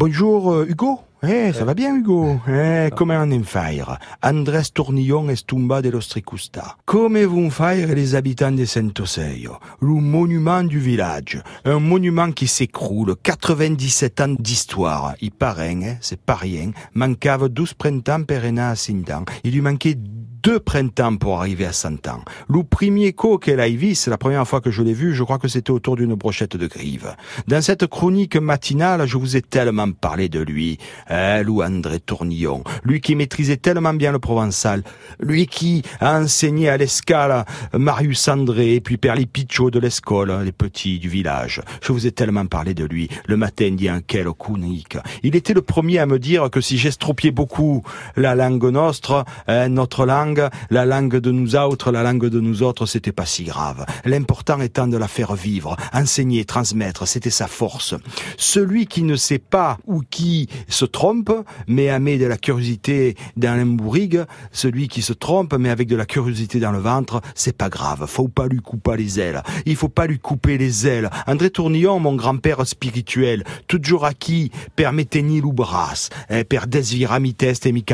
Bonjour euh, Hugo eh, ça va bien Hugo? Eh, come un fire Andrés Tournillon estumba de l'Ostricusta. Come vont faire les habitants de Saint-Oseio Le monument du village. Un monument qui s'écroule. 97 ans d'histoire. Il paraît, hein, c'est pas rien. Mancave 12 printemps per à Sintan. Il lui manquait deux printemps pour arriver à 100 ans. Le premier co qu'elle a c'est la première fois que je l'ai vu, je crois que c'était autour d'une brochette de grive. Dans cette chronique matinale, je vous ai tellement parlé de lui, hein, Lou André Tournillon, lui qui maîtrisait tellement bien le provençal, lui qui a enseigné à l'escale Marius André et puis Perli Pichot de l'escole, les petits du village. Je vous ai tellement parlé de lui, le matin d'Ian quel chronique. Il était le premier à me dire que si j'estropiais beaucoup la langue nostre, hein, notre langue, la langue de nous autres, la langue de nous autres, c'était pas si grave. L'important étant de la faire vivre, enseigner, transmettre, c'était sa force. Celui qui ne sait pas ou qui se trompe, mais met de la curiosité dans l'embourrigue, celui qui se trompe, mais avec de la curiosité dans le ventre, c'est pas grave. Faut pas lui couper les ailes. Il faut pas lui couper les ailes. André Tournillon, mon grand-père spirituel, toujours acquis, permettez-ni l'oubras, eh, per desviramites et mi.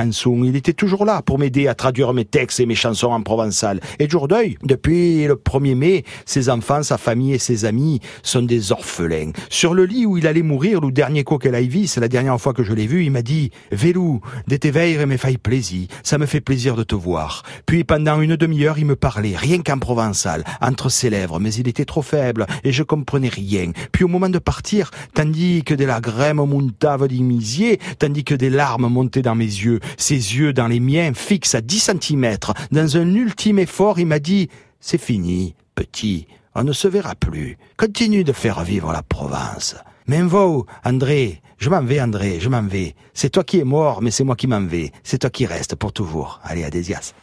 Il était toujours là pour m'aider à traduire mes textes et mes chansons en provençal. Et jour d'œil, depuis le 1er mai, ses enfants, sa famille et ses amis sont des orphelins. Sur le lit où il allait mourir, le dernier coup qu'elle a vu, c'est la dernière fois que je l'ai vu, il m'a dit, Vélou, de et me failles plaisir, ça me fait plaisir de te voir. Puis pendant une demi-heure, il me parlait, rien qu'en provençal, entre ses lèvres, mais il était trop faible et je comprenais rien. Puis au moment de partir, tandis que tandis que des larmes montaient dans mes yeux, ses yeux dans les miens, fixes à 10 cm dans un ultime effort, il m'a dit « C'est fini, petit, on ne se verra plus. Continue de faire vivre la province. » Mais vous, André, je m'en vais, André, je m'en vais. C'est toi qui es mort, mais c'est moi qui m'en vais. C'est toi qui reste pour toujours. Allez, à Désias.